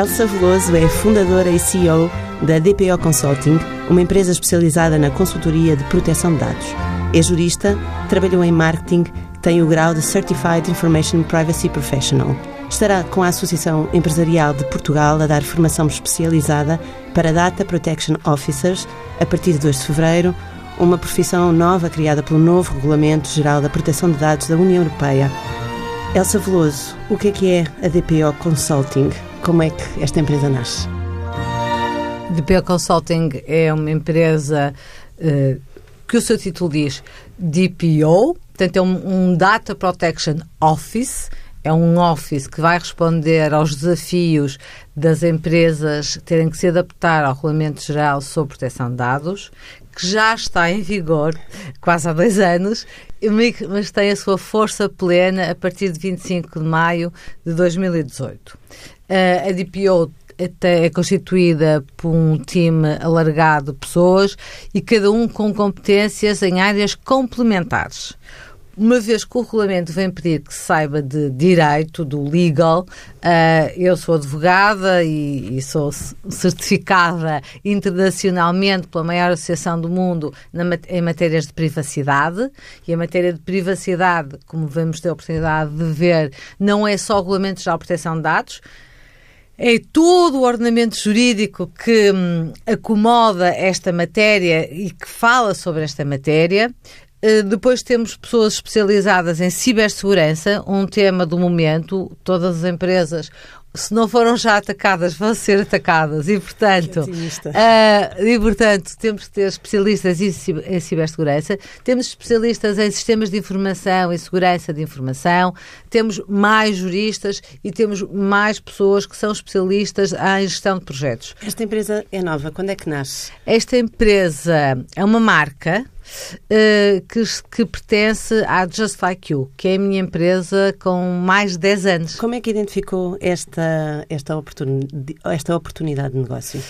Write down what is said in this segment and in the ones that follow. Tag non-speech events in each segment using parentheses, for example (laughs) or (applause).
Elsa Veloso é fundadora e CEO da DPO Consulting, uma empresa especializada na consultoria de proteção de dados. É jurista, trabalhou em marketing, tem o grau de Certified Information Privacy Professional. Estará com a Associação Empresarial de Portugal a dar formação especializada para Data Protection Officers a partir de 2 de fevereiro, uma profissão nova criada pelo novo Regulamento Geral da Proteção de Dados da União Europeia. Elsa Veloso, o que é que é a DPO Consulting? Como é que esta empresa nasce? DPO Consulting é uma empresa uh, que o seu título diz DPO, portanto é um, um Data Protection Office, é um office que vai responder aos desafios das empresas terem que se adaptar ao Regulamento Geral sobre Proteção de Dados, que já está em vigor quase há dois anos, mas tem a sua força plena a partir de 25 de maio de 2018. A DPO é constituída por um time alargado de pessoas e cada um com competências em áreas complementares uma vez que o regulamento vem pedir que saiba de direito, do legal, uh, eu sou advogada e, sou certificada internacionalmente pela maior associação do mundo em matérias de privacidade. E a matéria de privacidade, como vamos ter a oportunidade de ver, não é só o Regulamento de Proteção de Dados, é todo o ordenamento jurídico que hum, acomoda esta matéria e que fala sobre esta matéria. Eh, depois temos pessoas especializadas em cibersegurança, um tema do momento. Todas as empresas, se não foram já atacadas, vão ser atacadas. E, portanto, uh, e, portanto temos que ter especialistas em cibersegurança, temos especialistas em sistemas de informação e segurança de informação, temos mais juristas e temos mais pessoas que são especialistas em gestão de projetos. Esta empresa é nova. Quando é que nasce? Esta empresa é uma marca uh, que, que pertence à Just Like You, que é a minha empresa com mais de 10 anos. Como é que identificou esta, esta, oportun, esta oportunidade de negócio?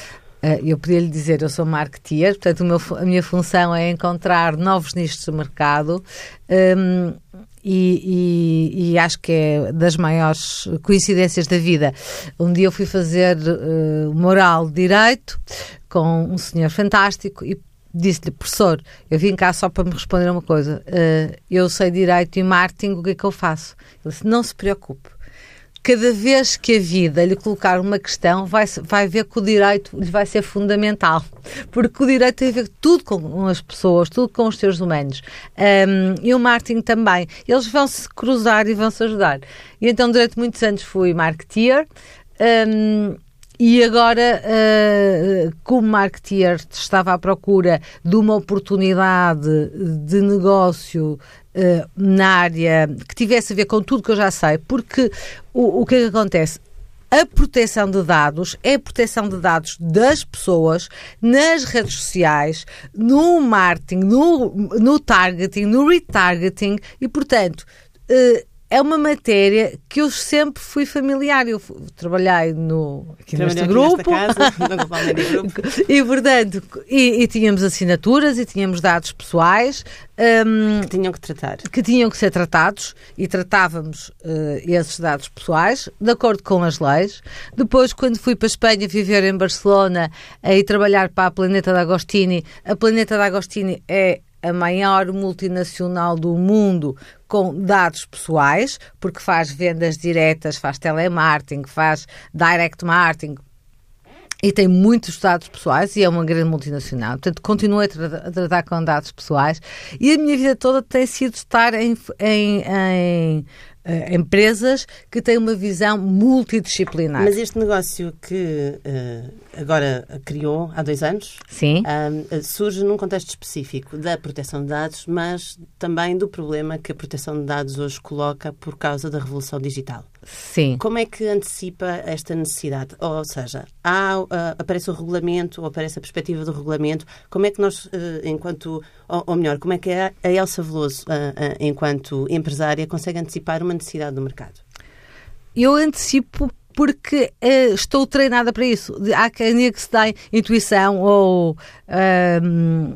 Uh, eu podia lhe dizer, eu sou marketeer, portanto, meu, a minha função é encontrar novos nichos de mercado. Um, e, e, e, acho que é das maiores coincidências da vida. Um dia eu fui fazer uh, moral de direito com um senhor fantástico e disse-lhe, professor, eu vim cá só para me responder uma coisa. Uh, eu sei direito e marketing, o que é que eu faço? Ele disse, não se preocupe. Cada vez que a vida lhe colocar uma questão, vai, vai ver que o direito lhe vai ser fundamental. (laughs) Porque o direito tem a ver tudo com as pessoas, tudo com os seres humanos. Um, e o marketing também. Eles vão se cruzar e vão se ajudar. E então, durante muitos anos, fui marketeer. Um, e agora, uh, como marketeer, estava à procura de uma oportunidade de negócio uh, na área que tivesse a ver com tudo que eu já sei, porque o, que é que acontece? A proteção de dados é a proteção de dados das pessoas nas redes sociais, no marketing, no, no targeting, no retargeting e, portanto, uh, é uma matéria que eu sempre fui familiar. Eu trabalhei no, aqui neste grupo. (laughs) No e, portanto, e, e, tínhamos assinaturas e tínhamos dados pessoais. Um, que tinham que tratar. Que tinham que ser tratados e tratávamos uh, esses dados pessoais de acordo com as leis. Depois, quando fui para a Espanha viver em Barcelona uh, e trabalhar para a Planeta da Agostini, a Planeta da Agostini é a maior multinacional do mundo com dados pessoais, porque faz vendas diretas, faz telemarketing, faz direct marketing, e tem muitos dados pessoais e é uma grande multinacional. Portanto, continuo a, tra a, tratar com dados pessoais e a minha vida toda tem sido estar em, em, em uh, empresas que têm uma visão multidisciplinar. Mas este negócio que uh, agora criou há dois anos. Uh, surge num contexto específico da proteção de dados, mas também do problema que a proteção de dados hoje coloca por causa da revolução digital. Sim. Como é que antecipa esta necessidade? Ou seja, há, uh, aparece o regulamento, ou aparece a perspectiva do regulamento, como é que nós, uh, enquanto, ou, ou, melhor, como é que a, a Elsa Veloso, uh, enquanto empresária, consegue antecipar uma necessidade do mercado? Eu antecipo porque uh, estou treinada para isso. Há quem que se dá intuição ou um,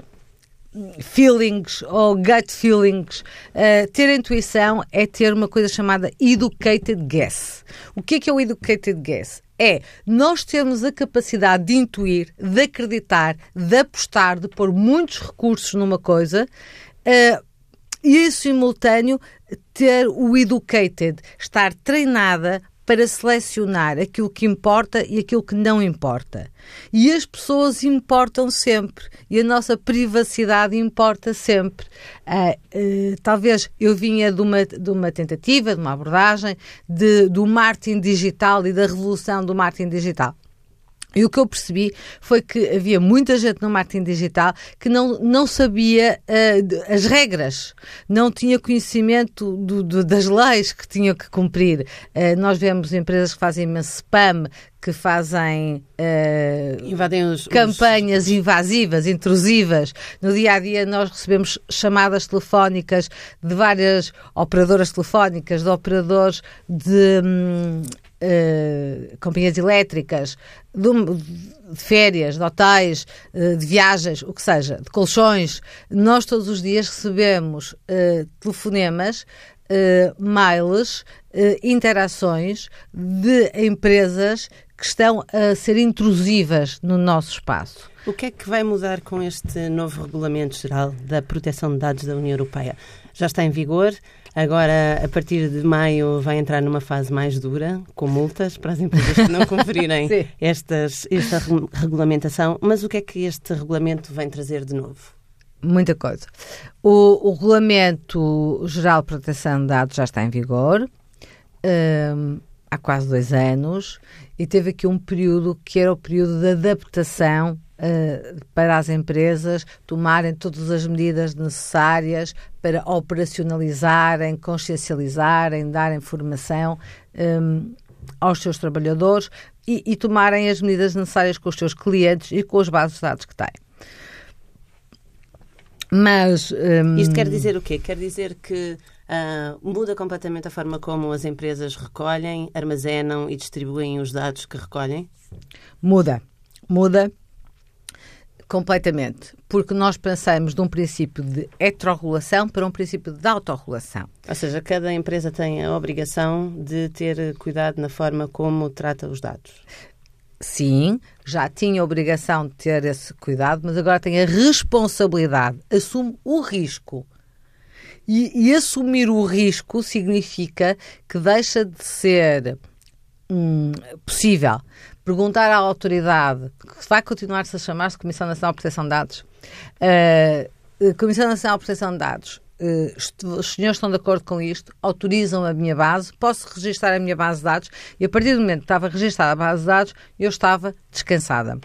feelings ou gut feelings. Uh, ter intuição é ter uma coisa chamada educated guess. O que é que é o educated guess? É nós temos a capacidade de intuir, de acreditar, de apostar, de pôr muitos recursos numa coisa uh, e, em simultâneo, ter o educated, estar treinada para selecionar aquilo que importa e aquilo que não importa. E as pessoas importam sempre e a nossa privacidade importa sempre. Uh, uh, talvez eu vinha de uma, de uma tentativa, de uma abordagem de, do marketing digital e da revolução do marketing digital. E o que eu percebi foi que havia muita gente no marketing digital que não, não sabia uh, as regras, não tinha conhecimento do, do, das leis que tinham que cumprir. Uh, nós vemos empresas que fazem imenso spam, que fazem uh, Invadem os, campanhas os... invasivas, intrusivas. No dia a dia, nós recebemos chamadas telefónicas de várias operadoras telefónicas, de operadores de. Hum, uh, companhias elétricas, de, de, férias, de hotéis, uh, de viagens, o que seja, de colchões. Nós todos os dias recebemos uh, telefonemas, mails, interações de empresas que estão a ser intrusivas no nosso espaço. O que é que vai mudar com este novo Regulamento Geral da Proteção de Dados da União Europeia? Já está em vigor, Agora, a partir de maio, vai entrar numa fase mais dura, com multas para as empresas que não (laughs) cumprirem estas, esta regulamentação. Mas o que é que este regulamento vem trazer de novo? Muita coisa. O, o Regulamento Geral de Proteção de Dados já está em vigor. Um, há quase dois anos e teve aqui um período que era o período de adaptação para as empresas tomarem todas as medidas necessárias para operacionalizarem, consciencializarem, darem formação um, aos seus trabalhadores e, e tomarem as medidas necessárias com os seus clientes e com as bases de dados que têm. Mas. Um... Isto quer dizer o quê? Quer dizer que uh, muda completamente a forma como as empresas recolhem, armazenam e distribuem os dados que recolhem? Muda. Muda Completamente. Porque nós passamos de um princípio de heterorregulação para um princípio de autorregulação. Ou seja, cada empresa tem a obrigação de ter cuidado na forma como trata os dados. Sim, já tinha a obrigação de ter esse cuidado, mas agora tem a responsabilidade, assume o risco. E, e assumir o risco significa que deixa de ser hum, possível perguntar à autoridade, que vai continuar-se a chamar-se Comissão Nacional de Proteção de Dados, uh, Comissão Nacional de Proteção de Dados, uh, os senhores estão de acordo com isto, autorizam a minha base, posso registrar a minha base de dados e a partir do momento que estava registada a base de dados, eu estava descansada.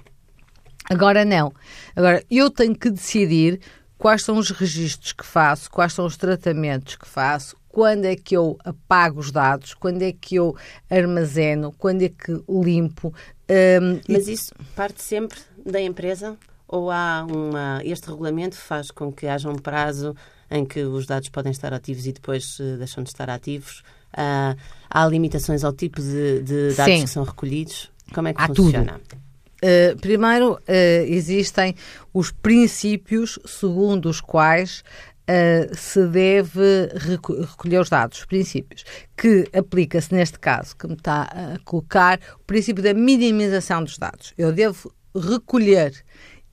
Agora não. Agora eu tenho que decidir quais são os registros que faço, quais são os tratamentos que faço, quando é que eu apago os dados, quando é que eu armazeno, quando é que limpo. Um, Mas e... isso parte sempre da empresa? Ou há uma. Este regulamento faz com que haja um prazo em que os dados podem estar ativos e depois uh, deixam de estar ativos? Uh, há limitações ao tipo de, de dados Sim. que são recolhidos? Como é que há funciona? Tudo. Uh, primeiro, uh, existem os princípios segundo os quais uh, se deve recolher os dados, os princípios, que aplica-se neste caso que me está a colocar o princípio da minimização dos dados. Eu devo recolher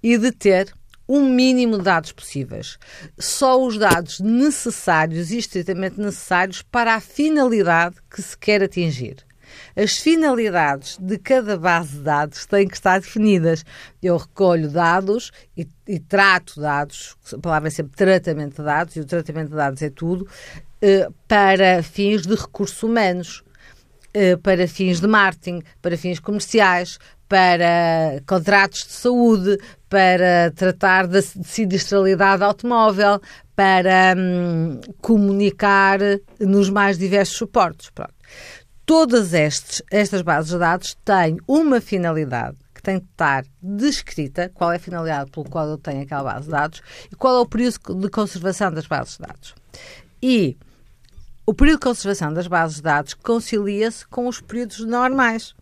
e deter um mínimo de dados possíveis. Só os dados necessários e estritamente necessários para a finalidade que se quer atingir. As finalidades de cada base de dados têm que estar definidas. Eu recolho dados e, e trato dados, a palavra é sempre tratamento de dados, e o tratamento de dados é tudo, eh, para fins de recursos humanos, eh, para fins de marketing, para fins comerciais, para contratos de saúde, para tratar da sinistralidade automóvel, para hum, comunicar nos mais diversos suportes. Pronto. Todas estes, estas bases de dados têm uma finalidade que tem de estar descrita, qual é a finalidade pelo qual eu tenho aquela base de dados e qual é o período de conservação das bases de dados. E o período de conservação das bases de dados concilia-se com os períodos normais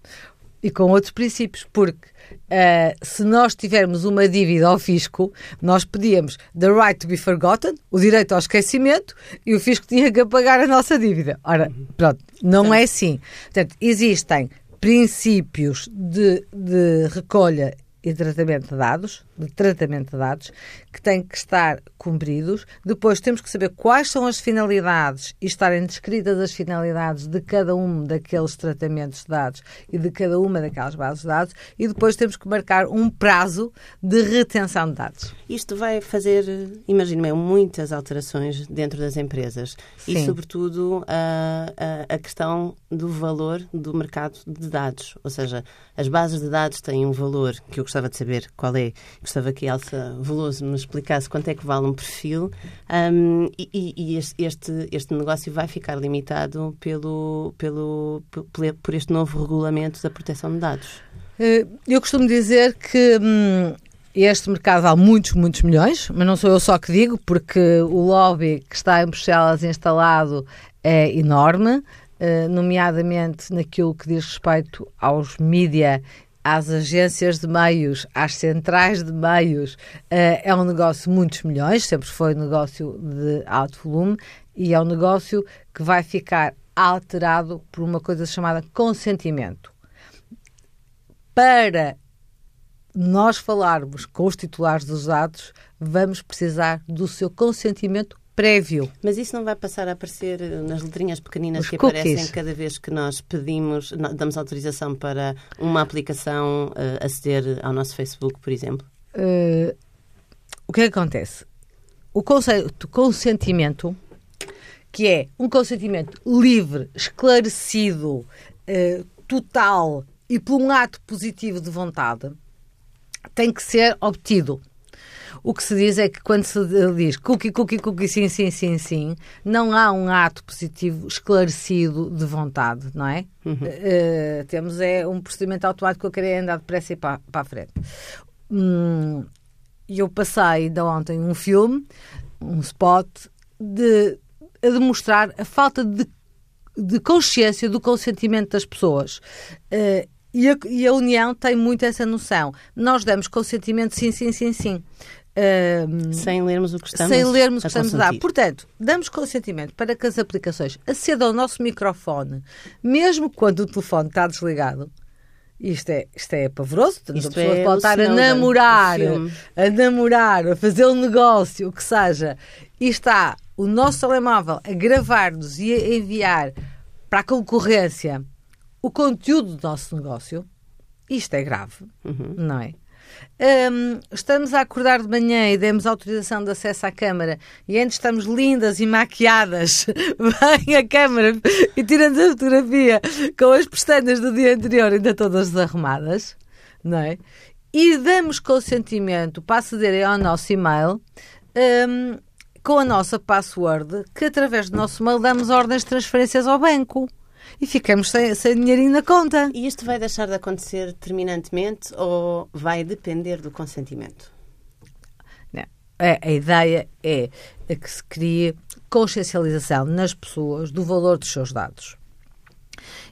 e com outros princípios, porque uh, se nós tivermos uma dívida ao fisco, nós pedíamos the right to be forgotten, o direito ao esquecimento, e o fisco tinha que pagar a nossa dívida. Ora, pronto, não é assim. Portanto, existem princípios de, de recolha e tratamento de dados, de tratamento de dados, que têm que estar cumpridos. Depois temos que saber quais são as finalidades e estarem descritas as finalidades de cada um daqueles tratamentos de dados e de cada uma daquelas bases de dados. E depois temos que marcar um prazo de retenção de dados. Isto vai fazer, imagino eu, muitas alterações dentro das empresas Sim. e, sobretudo, a, a, a questão do valor do mercado de dados. Ou seja, as bases de dados têm um valor que eu gostava de saber qual é. Gostava que a Elsa Veloso me explicasse quanto é que vale um perfil um, e, e este, este negócio vai ficar limitado pelo, pelo, por este novo regulamento da proteção de dados. Eh, eu costumo dizer que hum, este mercado vale muitos, muitos milhões, mas não sou eu só que digo, porque o lobby que está em Bruxelas instalado é enorme. Uh, nomeadamente naquilo que diz respeito aos mídia às agências de meios, às centrais de meios, uh, é um negócio de muitos milhões, sempre foi um negócio de alto volume e é um negócio que vai ficar alterado por uma coisa chamada consentimento. Para nós falarmos com os titulares dos dados, vamos precisar do seu consentimento prévio. Mas isso não vai passar a aparecer nas letrinhas pequeninas Os que cookies. aparecem cada vez que nós pedimos, damos autorização para uma aplicação uh, aceder ao nosso Facebook, por exemplo? Uh, o que, é que acontece? O conceito consentimento, que é um consentimento livre, esclarecido, uh, total e por um ato positivo de vontade, tem que ser obtido. O que se diz é que quando se diz cookie, cookie, cookie, sim, sim, sim, sim, não há um ato positivo esclarecido de vontade, não é? Uhum. Uh, temos é um procedimento automático que eu queria andar depressa e para, para a frente. Hum, eu passei de ontem um filme, um spot, de, a demonstrar a falta de, de consciência do consentimento das pessoas. Uh, e a, e a, União tem muito essa noção. Nós damos consentimento sim, sim, sim, sim. Uh, sem lermos o que estamos Sem lermos o que estamos a dar. Portanto, damos consentimento para que as aplicações acedam ao nosso microfone, mesmo quando o telefone está desligado. Isto é, isto é pavoroso. Isto a pessoa é pode estar a namorar, a namorar, a fazer um negócio, o que seja, e está o nosso telemóvel a gravar-nos e a enviar para a concorrência o conteúdo do nosso negócio. Isto é grave, uhum. não é? Um, estamos a acordar de manhã e demos autorização de acesso à Câmara. E antes estamos lindas e maquiadas, (laughs) vem a Câmara e tiramos a fotografia com as pestanas do dia anterior ainda todas desarrumadas, não é? E damos consentimento para acederem ao nosso e-mail um, com a nossa password, que através do nosso e-mail damos ordens de transferências ao banco e ficamos sem, sem dinheirinho na conta. E isto vai deixar de acontecer terminantemente ou vai depender do consentimento? Não. A, a ideia é que se crie consciencialização nas pessoas do valor dos seus dados.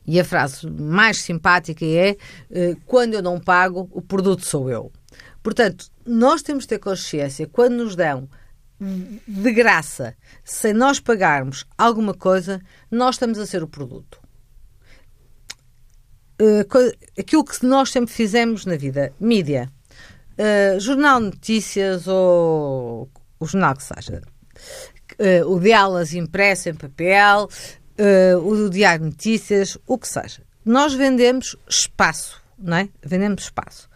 E a frase mais simpática é: eh, quando eu não pago, o produto sou eu. Portanto, nós temos de ter consciência, quando nos dão de graça, sem nós pagarmos alguma coisa, nós estamos a ser o produto. Uh, aquilo que nós sempre fizemos na vida, mídia, uh, jornal notícias ou o jornal que seja, uh, o de aulas impresso em papel, o do diário notícias, o que seja. Nós vendemos espaço, não é? Vendemos espaço.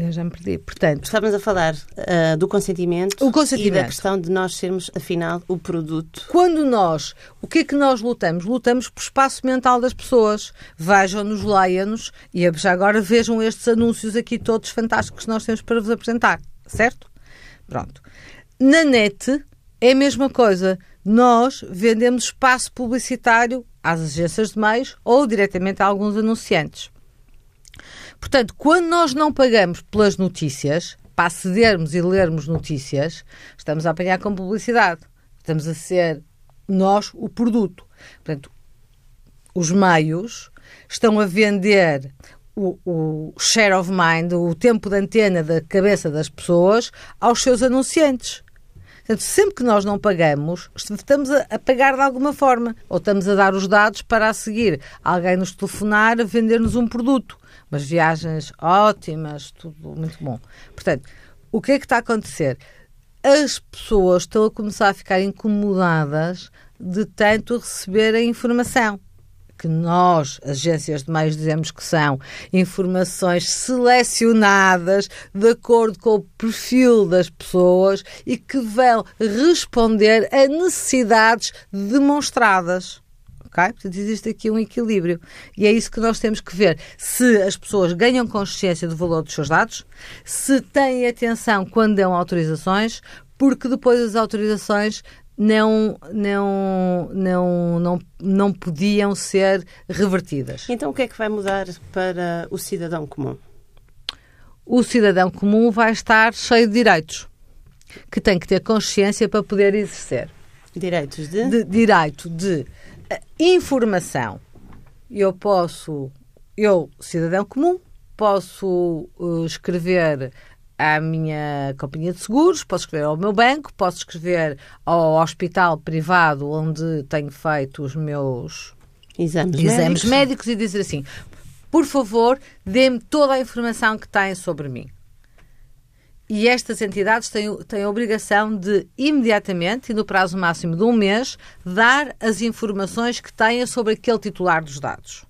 Eu já me perdi. Portanto, estávamos a falar uh, do consentimento, o consentimento e da questão de nós sermos, afinal, o produto. Quando nós, o que é que nós lutamos? Lutamos por espaço mental das pessoas. Vejam-nos, leiam-nos e já agora vejam estes anúncios aqui todos fantásticos que nós temos para vos apresentar, certo? Pronto. Na net é a mesma coisa. Nós vendemos espaço publicitário às agências de meios ou diretamente a alguns anunciantes. Portanto, quando nós não pagamos pelas notícias, para acedermos e lermos notícias, estamos a apanhar com publicidade. Estamos a ser nós o produto. Portanto, os meios estão a vender o, o, share of mind, o tempo de antena da cabeça das pessoas, aos seus anunciantes. Portanto, sempre que nós não pagamos, estamos a, pagar de alguma forma. Ou estamos a dar os dados para a seguir alguém nos telefonar a vender-nos um produto. Mas viagens ótimas, tudo muito bom. Portanto, o que é que está a acontecer? As pessoas estão a começar a ficar incomodadas de tanto receber a informação que nós, agências de meios, dizemos que são informações selecionadas de acordo com o perfil das pessoas e que vão responder a necessidades demonstradas. Okay? Portanto, existe aqui um equilíbrio. E é isso que nós temos que ver. Se as pessoas ganham consciência do valor dos seus dados, se têm atenção quando dão autorizações, porque depois as autorizações não, não, não, não, não podiam ser revertidas. Então o que é que vai mudar para o cidadão comum? O cidadão comum vai estar cheio de direitos, que tem que ter consciência para poder exercer. Direitos de? de direito de uh, informação. Eu posso, eu, cidadão comum, posso uh, escrever à minha companhia de seguros, posso escrever ao meu banco, posso escrever ao hospital privado onde tenho feito os meus exames, exames médicos. médicos e dizer assim: por favor, dê-me toda a informação que têm sobre mim. E estas entidades têm, têm a obrigação de, imediatamente e no prazo máximo de um mês, dar as informações que têm sobre aquele titular dos dados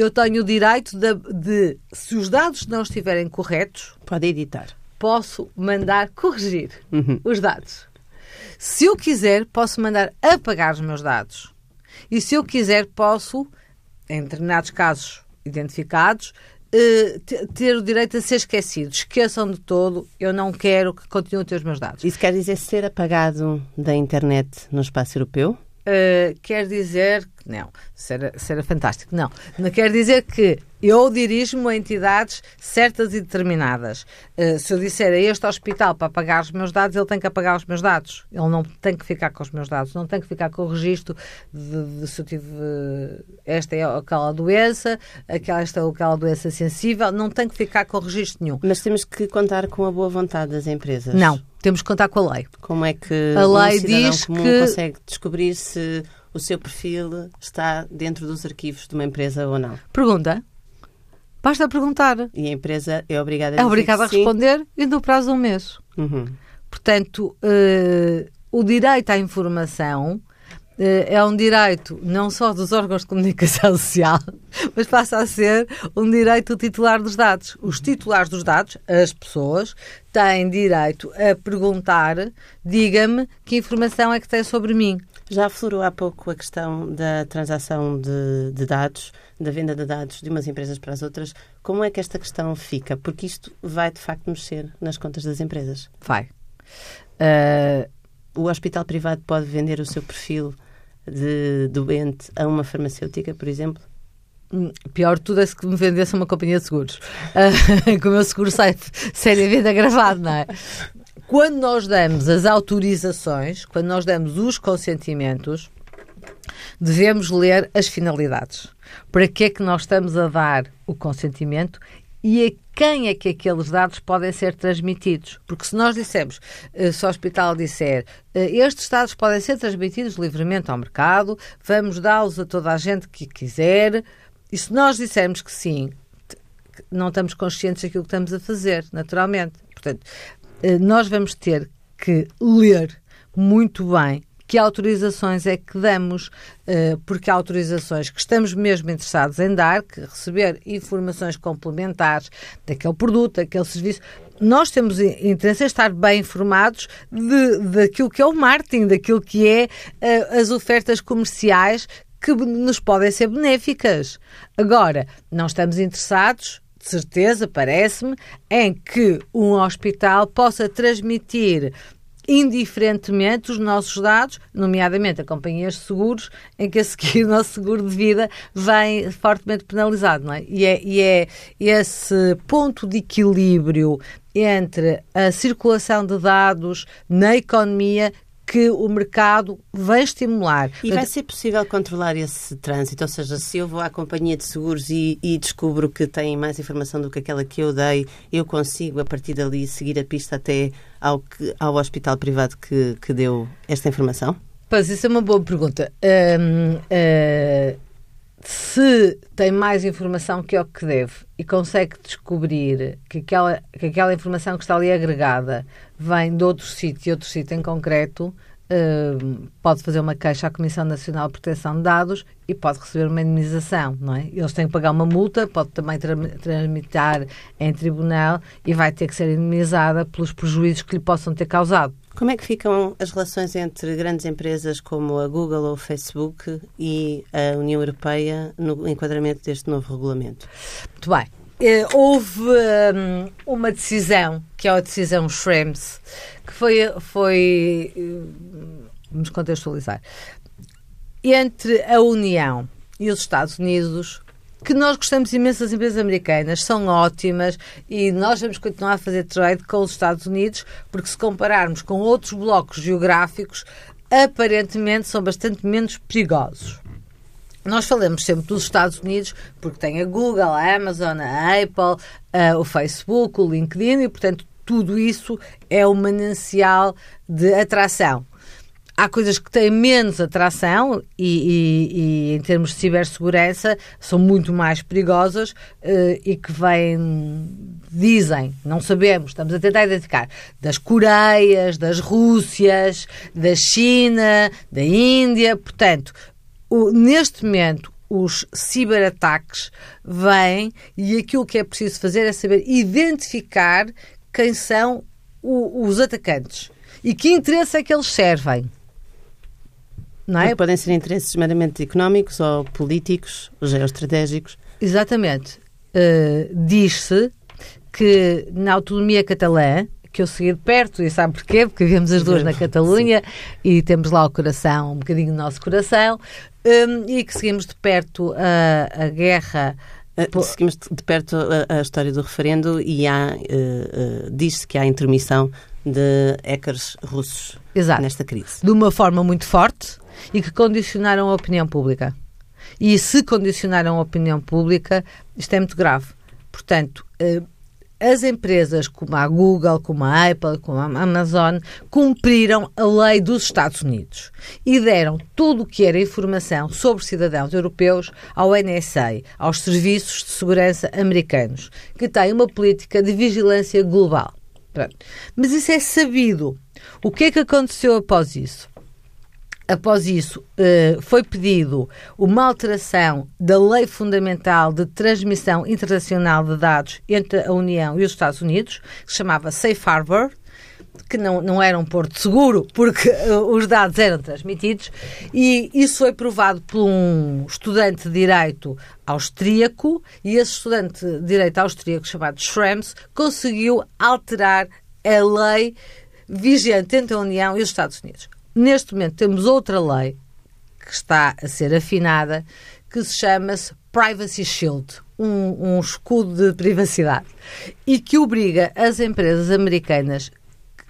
eu tenho o direito de, de, se os dados não estiverem corretos, pode editar. Posso mandar corrigir uhum. os dados. Se eu quiser, posso mandar apagar os meus dados. E se eu quiser, posso, em determinados casos identificados, eh, ter o direito a ser esquecido. Esqueçam de todo, eu não quero que continuem a ter os meus dados. Isso quer dizer ser apagado da internet no espaço europeu? Uh, quer dizer não, será, será fantástico. Não, não quer dizer que eu dirijo-me a entidades certas e determinadas. Uh, se eu disser a este hospital para apagar os meus dados, ele tem que apagar os meus dados. Ele não tem que ficar com os meus dados, não tem que ficar com o registro de, de se eu tive esta é aquela doença, aquela, esta ou aquela doença sensível, não tem que ficar com o registro nenhum. Mas temos que contar com a boa vontade das empresas. Não, temos que contar com a lei. Como é que a lei um diz que consegue descobrir se o seu perfil está dentro dos arquivos de uma empresa ou não? Pergunta. Basta perguntar. E a empresa é obrigada a, é obrigada a responder sim. e no prazo de um mês. Uhum. Portanto, uh, o direito à informação eh, é um direito não só dos órgãos de comunicação (laughs) social, mas passa a ser um direito do titular dos dados. Os titulares dos dados, as pessoas, têm direito a perguntar: diga-me que informação é que tem sobre mim. Já aflorou há pouco a questão da transação de, de, dados, da venda de dados de umas empresas para as outras. Como é que esta questão fica? Porque isto vai, de facto, mexer nas contas das empresas. Vai. Uh... O hospital privado pode vender o seu perfil de doente a uma farmacêutica, por exemplo? Hum, pior de tudo é se me vendesse uma companhia de seguros. (laughs) Uh, que o meu seguro sai seriamente gravado, não é? Quando nós damos as autorizações, quando nós damos os consentimentos, devemos ler as finalidades. Para que é que nós estamos a dar o consentimento e a quem é que aqueles dados podem ser transmitidos. Porque se nós dissermos, eh, se o hospital disser, eh, estes dados podem ser transmitidos livremente ao mercado, vamos dá-los a toda a gente que quiser, e se nós dissermos que sim, não estamos conscientes daquilo que estamos a fazer, naturalmente. Portanto, nós vamos ter que ler muito bem que autorizações é que damos, eh, porque há autorizações que estamos mesmo interessados em dar, que receber informações complementares daquele produto, daquele serviço. Nós temos interesse em estar bem informados de, daquilo que é o marketing, daquilo que é eh, as ofertas comerciais que nos podem ser benéficas. Agora, não estamos interessados de certeza, parece-me, em que um hospital possa transmitir indiferentemente os nossos dados, nomeadamente a companhias de seguros, em que a seguir o nosso seguro de vida vem fortemente penalizado, não é? E é, e é esse ponto de equilíbrio entre a circulação de dados na economia que o mercado vai estimular. E vai ser possível controlar esse trânsito? Ou seja, se eu vou à companhia de seguros e, e, descubro que têm mais informação do que aquela que eu dei, eu consigo, a partir dali, seguir a pista até ao, que, ao hospital privado que, que deu esta informação? Pois, isso é uma boa pergunta. Um, uh, eh, se tem mais informação que é o que deve e consegue descobrir que aquela, que aquela informação que está ali agregada vem de outro sítio e outro sítio em concreto, uh, pode fazer uma queixa à Comissão Nacional de Proteção de Dados e pode receber uma indemnização, não é? Eles têm que pagar uma multa, pode também tramitar em tribunal e vai ter que ser indemnizada pelos prejuízos que lhe possam ter causado. Como é que ficam as relações entre grandes empresas como a Google ou o Facebook e a União Europeia no enquadramento deste novo regulamento? Muito bem. Uh, houve um, uma decisão, que é a decisão Schrems, que foi, foi uh, vamos contextualizar, entre a União e os Estados Unidos que nós gostamos imenso das empresas americanas, são ótimas e nós vamos continuar a fazer trade com os Estados Unidos, porque se compararmos com outros blocos geográficos, aparentemente são bastante menos perigosos. Nós falamos sempre dos Estados Unidos porque tem a Google, a Amazon, a Apple, a, o Facebook, o LinkedIn e, portanto, tudo isso é um manancial de atração. Há coisas que têm menos atração e, e, e em termos de cibersegurança são muito mais perigosas uh, e que vêm, dizem, não sabemos, estamos a tentar identificar, das Coreias, das Rússias, da China, da Índia, portanto, o, neste momento os ciberataques vêm e aquilo que é preciso fazer é saber identificar quem são o, os atacantes e que interesse é que eles servem. Não é? Porque podem ser interesses meramente económicos ou políticos, ou geoestratégicos. Exatamente. Uh, Diz-se que na autonomia catalã, que eu segui de perto, e sabe porquê? Porque vivemos as duas na Catalunha Sim. e temos lá o coração, um bocadinho do nosso coração, um, e que seguimos de perto a, a guerra. Uh, seguimos de perto a, a, história do referendo e há, uh, uh, diz-se que há intermissão de hackers russos Exato. nesta crise. De uma forma muito forte, e que condicionaram a opinião pública. E se condicionaram a opinião pública, isto é muito grave. Portanto, eh, as empresas como a Google, como a Apple, como a Amazon, cumpriram a lei dos Estados Unidos e deram tudo o que era informação sobre cidadãos europeus ao NSA, aos serviços de segurança americanos, que têm uma política de vigilância global. Mas isso é sabido. O que é que aconteceu após isso? Após isso, eh, foi pedido uma alteração da Lei Fundamental de Transmissão Internacional de Dados entre a União e os Estados Unidos, que se chamava Safe Harbor, que não, não era um porto seguro, porque eh, os dados eram transmitidos, e isso foi provado por um estudante de Direito austríaco, e esse estudante de Direito austríaco, chamado Schrems, conseguiu alterar a lei vigente entre a União e os Estados Unidos. Neste momento temos outra lei que está a ser afinada que se chama-se Privacy Shield, um, um escudo de privacidade, e que obriga as empresas americanas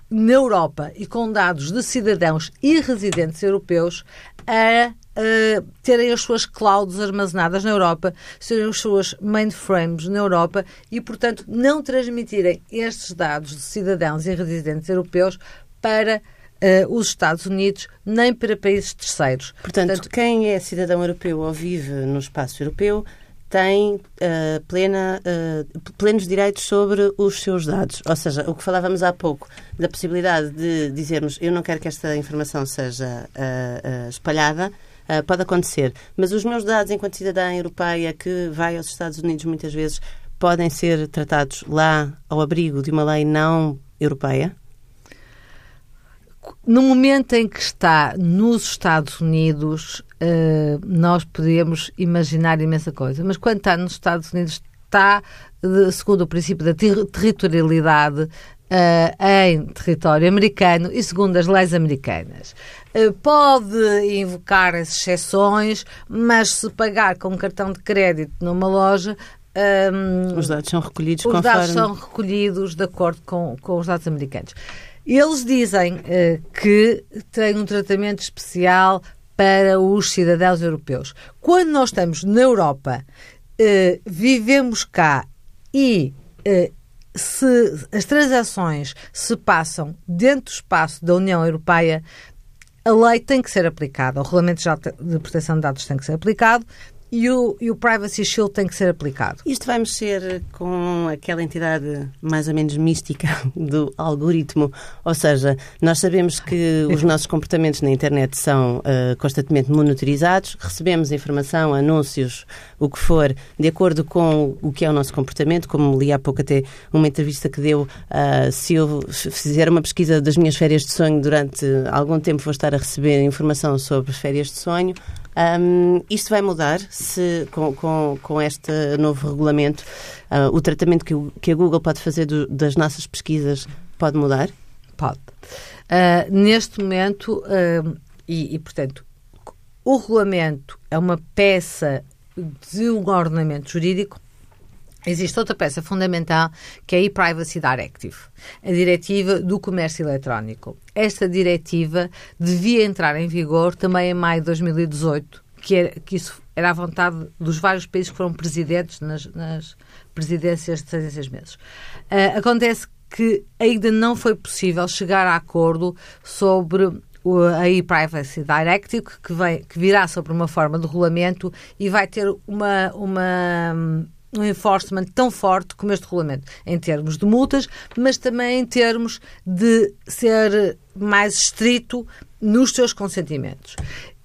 na Europa e com dados de cidadãos e residentes europeus a uh, terem as suas clouds armazenadas na Europa, serem as suas mainframes na Europa e, portanto, não transmitirem estes dados de cidadãos e residentes europeus para uh, os Estados Unidos, nem para países terceiros. Portanto, Portanto, quem é cidadão europeu ou vive no espaço europeu tem uh, plena, uh, plenos direitos sobre os seus dados. Ou seja, o que falávamos há pouco, da possibilidade de dizermos eu não quero que esta informação seja uh, espalhada, pode acontecer. Mas os meus dados enquanto cidadã europeia que vai aos Estados Unidos muitas vezes podem ser tratados lá ao abrigo de uma lei não europeia? No momento em que está nos Estados Unidos, uh, nós podemos imaginar imensa coisa, mas quando está nos Estados Unidos, está, de, segundo o princípio da ter territorialidade, uh, em território americano e segundo as leis americanas. Uh, pode invocar as exceções, mas se pagar com um cartão de crédito numa loja, um, os dados são recolhidos os conforme... dados são recolhidos de acordo com, com os dados americanos. Eles dizem uh, que têm um tratamento especial para os cidadãos europeus. Quando nós estamos na Europa, uh, vivemos cá e uh, se as transações se passam dentro do espaço da União Europeia, a lei tem que ser aplicada, o Regulamento de Proteção de Dados tem que ser aplicado, e o, e o Privacy Shield tem que ser aplicado. Isto vai mexer com aquela entidade mais ou menos mística (laughs) do algoritmo. Ou seja, nós sabemos que (laughs) os nossos comportamentos na internet são uh, constantemente monitorizados, recebemos informação, anúncios, o que for, de acordo com o que é o nosso comportamento. Como li há pouco até uma entrevista que deu, uh, se eu fizer uma pesquisa das minhas férias de sonho durante algum tempo, vou estar a receber informação sobre férias de sonho. Um, isto vai mudar se com, com, com este novo regulamento uh, o tratamento que, que, a Google pode fazer do, das nossas pesquisas pode mudar? Pode. Uh, neste momento, uh, e, e, portanto, o regulamento é uma peça de um ordenamento jurídico Existe outra peça fundamental que é a e-Privacy Directive, a Diretiva do Comércio Eletrónico. Esta diretiva devia entrar em vigor também em maio de 2018, que, era, que isso era a vontade dos vários países que foram presidentes nas, nas presidências de seis em seis meses. Uh, acontece que ainda não foi possível chegar a acordo sobre a e-Privacy Directive, que, vem, que virá sobre uma forma de regulamento e vai ter uma, uma um enforcement tão forte como este regulamento, em termos de multas, mas também em termos de ser mais estrito nos seus consentimentos.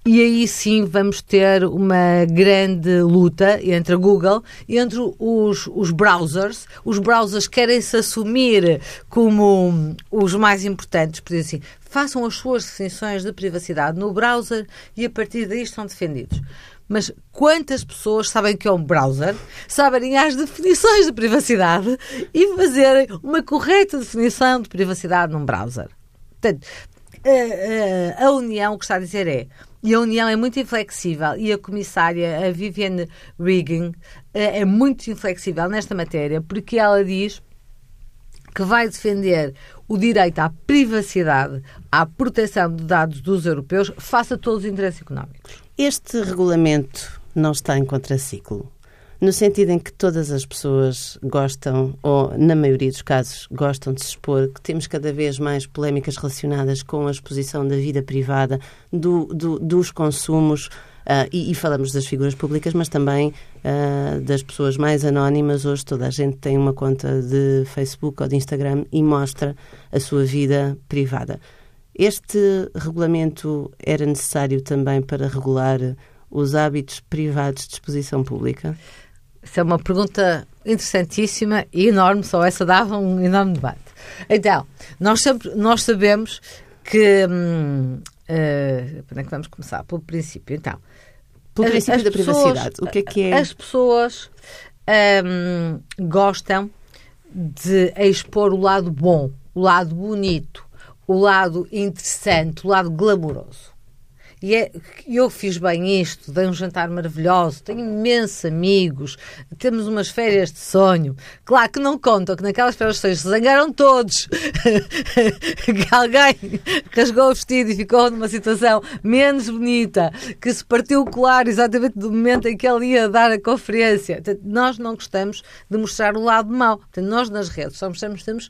E aí sim vamos ter uma grande luta entre a Google entre os, os browsers. Os browsers querem se assumir como os mais importantes, por dizer assim, façam as suas definições de privacidade no browser e a partir daí estão defendidos. Mas quantas pessoas sabem que é um browser, sabem as definições de privacidade e fazerem uma correta definição de privacidade num browser? Portanto, a, a, a União que está a dizer é e a União é muito inflexível e a comissária, a Viviane Regan, eh, é muito inflexível nesta matéria porque ela diz que vai defender o direito à privacidade, à proteção de dados dos europeus, face a todos os interesses económicos. Este regulamento não está em contraciclo, no sentido em que todas as pessoas gostam, ou na maioria dos casos, gostam de se expor, que temos cada vez mais polémicas relacionadas com a exposição da vida privada, do, do, dos consumos. Uh, e, e, falamos das figuras públicas, mas também uh, das pessoas mais anónimas. Hoje toda a gente tem uma conta de Facebook ou de Instagram e mostra a sua vida privada. Este regulamento era necessário também para regular os hábitos privados de exposição pública? Isso é uma pergunta interessantíssima e enorme, só essa dava um enorme debate. Então, nós, sempre, nós sabemos que. Hum, uh, é que vamos começar? Pelo princípio. Então, pelo as, princípio as da pessoas, privacidade. O que é que é? As pessoas hum, gostam de expor o lado bom, o lado bonito, o lado interessante, o lado glamouroso. E é, eu fiz bem isto, dei um jantar maravilhoso, tenho imensos amigos, temos umas férias de sonho. Claro que não contam que naquelas férias de sonho se zangaram todos, (laughs) que alguém rasgou o vestido e ficou numa situação menos bonita, que se partiu o colar exatamente do momento em que ele ia dar a conferência. Portanto, nós não gostamos de mostrar o lado mau. Portanto, nós nas redes só mostramos temos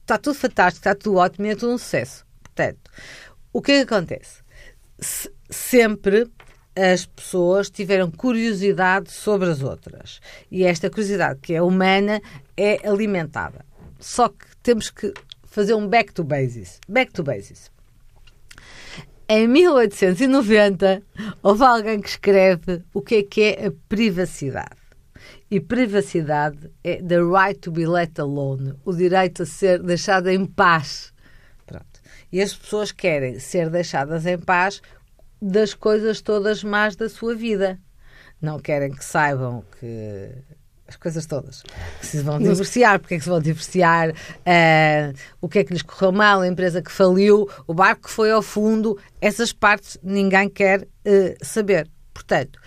está tudo fantástico, está tudo ótimo e é tudo um sucesso. Portanto, o que é que acontece? Se, sempre as pessoas tiveram curiosidade sobre as outras. E esta curiosidade, que é humana, é alimentada. Só que temos que fazer um back to basis. Back to basis. Em 1890, houve alguém que escreve o que é que é a privacidade. E privacidade é the right to be let alone, o direito a ser deixado em paz. E as pessoas querem ser deixadas em paz das coisas todas más da sua vida. Não querem que saibam que as coisas todas. Que se vão divorciar, porque é que se vão divorciar, uh, o que é que lhes correu mal, a empresa que faliu, o barco que foi ao fundo, essas partes ninguém quer uh, saber. Portanto,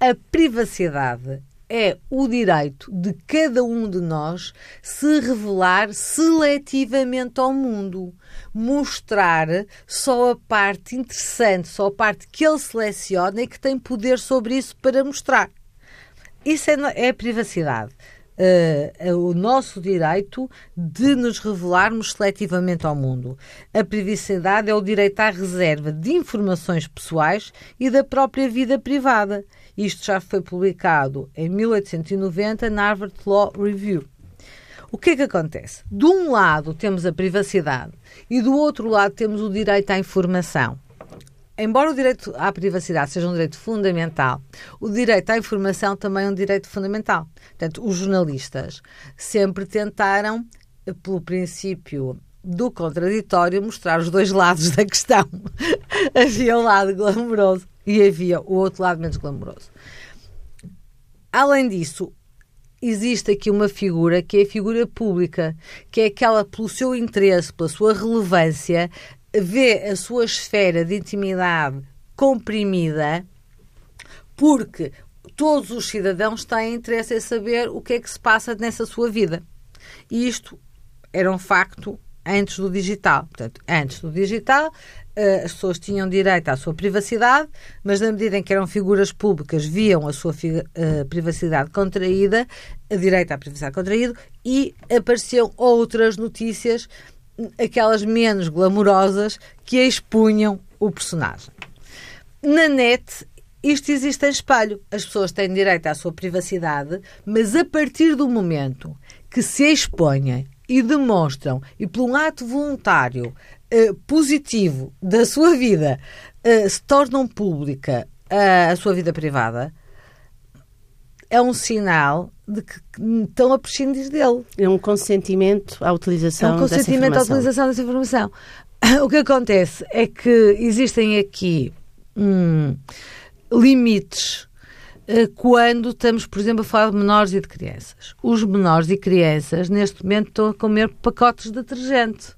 a privacidade é o direito de cada um de nós se revelar seletivamente ao mundo. Mostrar só a parte interessante, só a parte que ele seleciona e que tem poder sobre isso para mostrar. Isso é, é privacidade. Uh, o nosso direito de nos revelarmos seletivamente ao mundo. A privacidade é o direito à reserva de informações pessoais e da própria vida privada. Isto já foi publicado em 1890 na Harvard Law Review. O que é que acontece? De um lado temos a privacidade e do outro lado temos o direito à informação embora o direito à privacidade seja um direito fundamental, o direito à informação também é um direito fundamental. Portanto, os jornalistas sempre tentaram, pelo princípio do contraditório, mostrar os dois lados da questão. (laughs) havia o lado glamouroso e havia o outro lado menos glamouroso. Além disso, existe aqui uma figura que é a figura pública, que é aquela pelo seu interesse, pela sua relevância, vê a sua esfera de intimidade comprimida porque todos os cidadãos têm interesse em saber o que é que se passa nessa sua vida. E isto era um facto antes do digital. Portanto, antes do digital, eh, as pessoas tinham direito à sua privacidade, mas na medida em que eram figuras públicas, viam a sua eh, privacidade contraída, a direito à privacidade contraído, e apareciam outras notícias aquelas menos glamourosas que expunham o personagem. Na net, isto existe em espelho. As pessoas têm direito à sua privacidade, mas a partir do momento que se expõem e demonstram, e por um ato voluntário eh, positivo da sua vida, eh, se tornam pública a sua vida privada, é um sinal de que estão a prescindir dele. É um consentimento à utilização É um consentimento à utilização dessa informação. (coughs) O que acontece é que existem aqui hum, limites eh, quando estamos, por exemplo, a falar de menores e de crianças. Os menores e crianças, neste momento, estão a comer pacotes de detergente,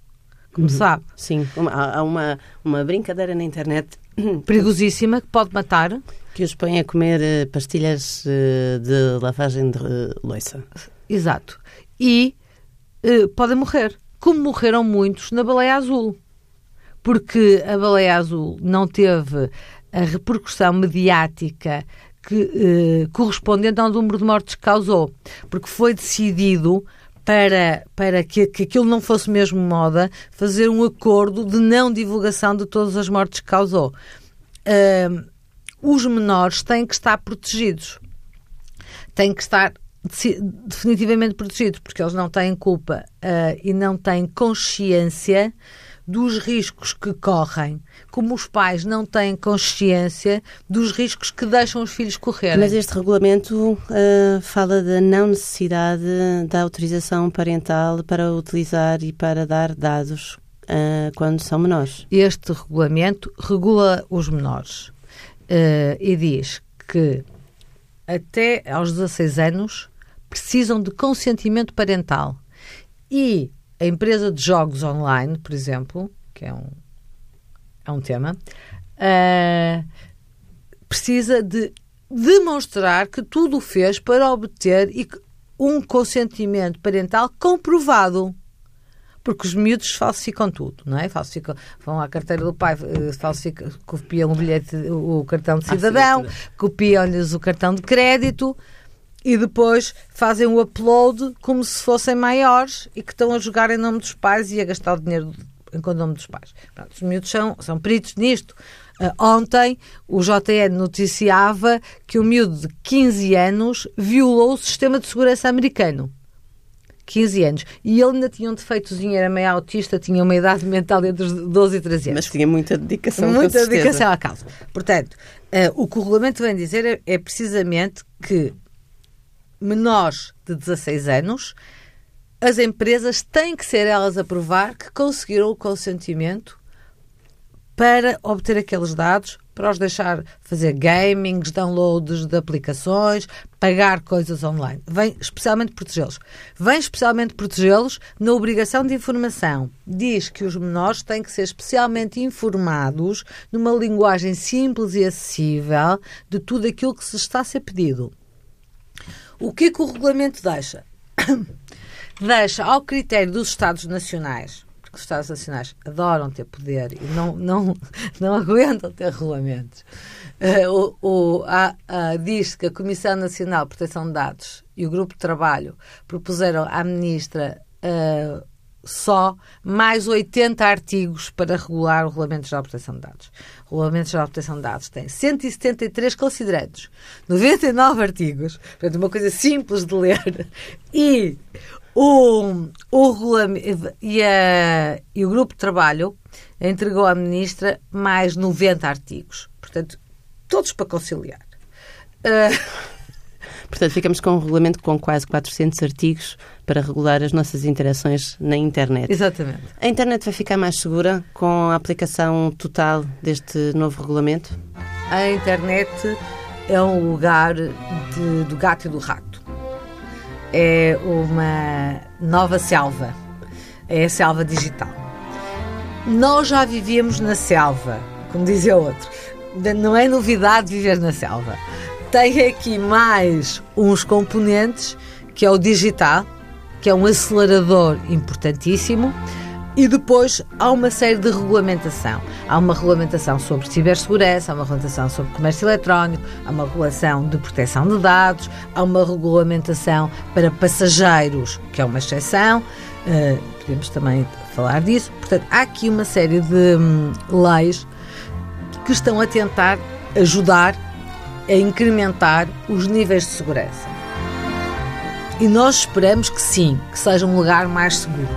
como uhum. sabe. Sim, há uma, uma brincadeira na internet. (coughs) Perigosíssima, que pode matar. Que os põe a comer eh, pastilhas eh, de lavagem de eh, louça. Exato. E uh, podem morrer. Como morreram muitos na baleia azul. Porque a baleia azul não teve a repercussão mediática que, uh, correspondente ao número de mortes que causou. Porque foi decidido para, para que, que aquilo não fosse mesmo moda, fazer um acordo de não divulgação de todas as mortes que causou. Uh, os menores têm que estar protegidos. Têm que estar definitivamente protegidos, porque eles não têm culpa uh, e não têm consciência dos riscos que correm, como os pais não têm consciência dos riscos que deixam os filhos correr. Mas este regulamento uh, fala da não necessidade da autorização parental para utilizar e para dar dados uh, quando são menores. Este regulamento regula os menores uh, e diz que até aos 16 anos precisam de consentimento parental. E a empresa de jogos online, por exemplo, que é um, é um tema, uh, precisa de demonstrar que tudo fez para obter um consentimento parental comprovado porque os miúdos falsificam tudo, não é? Falsificam, vão à carteira do pai, eh, falsificam, copiam o bilhete, o cartão de cidadão, copiam-lhes o cartão de crédito e depois fazem o upload como se fossem maiores e que estão a jogar em nome dos pais e a gastar o dinheiro em nome dos pais. Pronto, os miúdos são, são peritos nisto. Uh, ontem o JN noticiava que o miúdo de 15 anos violou o sistema de segurança americano. 15 anos. E ele ainda tinha um defeitozinho, era meio autista, tinha uma idade mental entre os 12 e 13 anos. Mas tinha muita dedicação. Muita dedicação à causa. Portanto, uh, o que o regulamento vem dizer é, é precisamente que menores de 16 anos, as empresas têm que ser elas a provar que conseguiram o consentimento para obter aqueles dados para os deixar fazer gamings, downloads de aplicações, pagar coisas online. Vem especialmente protegê-los. Vem especialmente protegê-los na obrigação de informação. Diz que os menores têm que ser especialmente informados numa linguagem simples e acessível de tudo aquilo que se está a ser pedido. O que é que o regulamento deixa? (coughs) deixa ao critério dos Estados Nacionais, porque os Estados Nacionais adoram ter poder e não, não, (laughs) não aguentam ter regulamentos. Uh, o, o, a, a, diz que a Comissão Nacional de Proteção de Dados e o Grupo de Trabalho propuseram à Ministra uh, só mais 80 artigos para regular o Regulamento Geral de Proteção de Dados. O Regulamento Geral de Proteção de Dados tem 173 considerandos, 99 artigos, portanto, uma coisa simples de ler, e o, o, e, a, e o grupo de trabalho entregou à Ministra mais 90 artigos. Portanto, todos para conciliar. Uh, Portanto, ficamos com um regulamento com quase 400 artigos para regular as nossas interações na internet. Exatamente. A internet vai ficar mais segura com a aplicação total deste novo regulamento? A internet é um lugar de, do gato e do rato. É uma nova selva. É a selva digital. Nós já vivíamos na selva, como dizia outro. Não é novidade viver na selva tem aqui mais uns componentes, que é o digital, que é um acelerador importantíssimo, e depois há uma série de regulamentação. Há uma regulamentação sobre cibersegurança, há uma regulamentação sobre comércio eletrónico, há uma regulação de proteção de dados, há uma regulamentação para passageiros, que é uma exceção. Uh, podemos também falar disso. Portanto, há aqui uma série de hum, leis que estão a tentar ajudar a incrementar os níveis de segurança. E nós esperamos que sim, que seja um lugar mais seguro.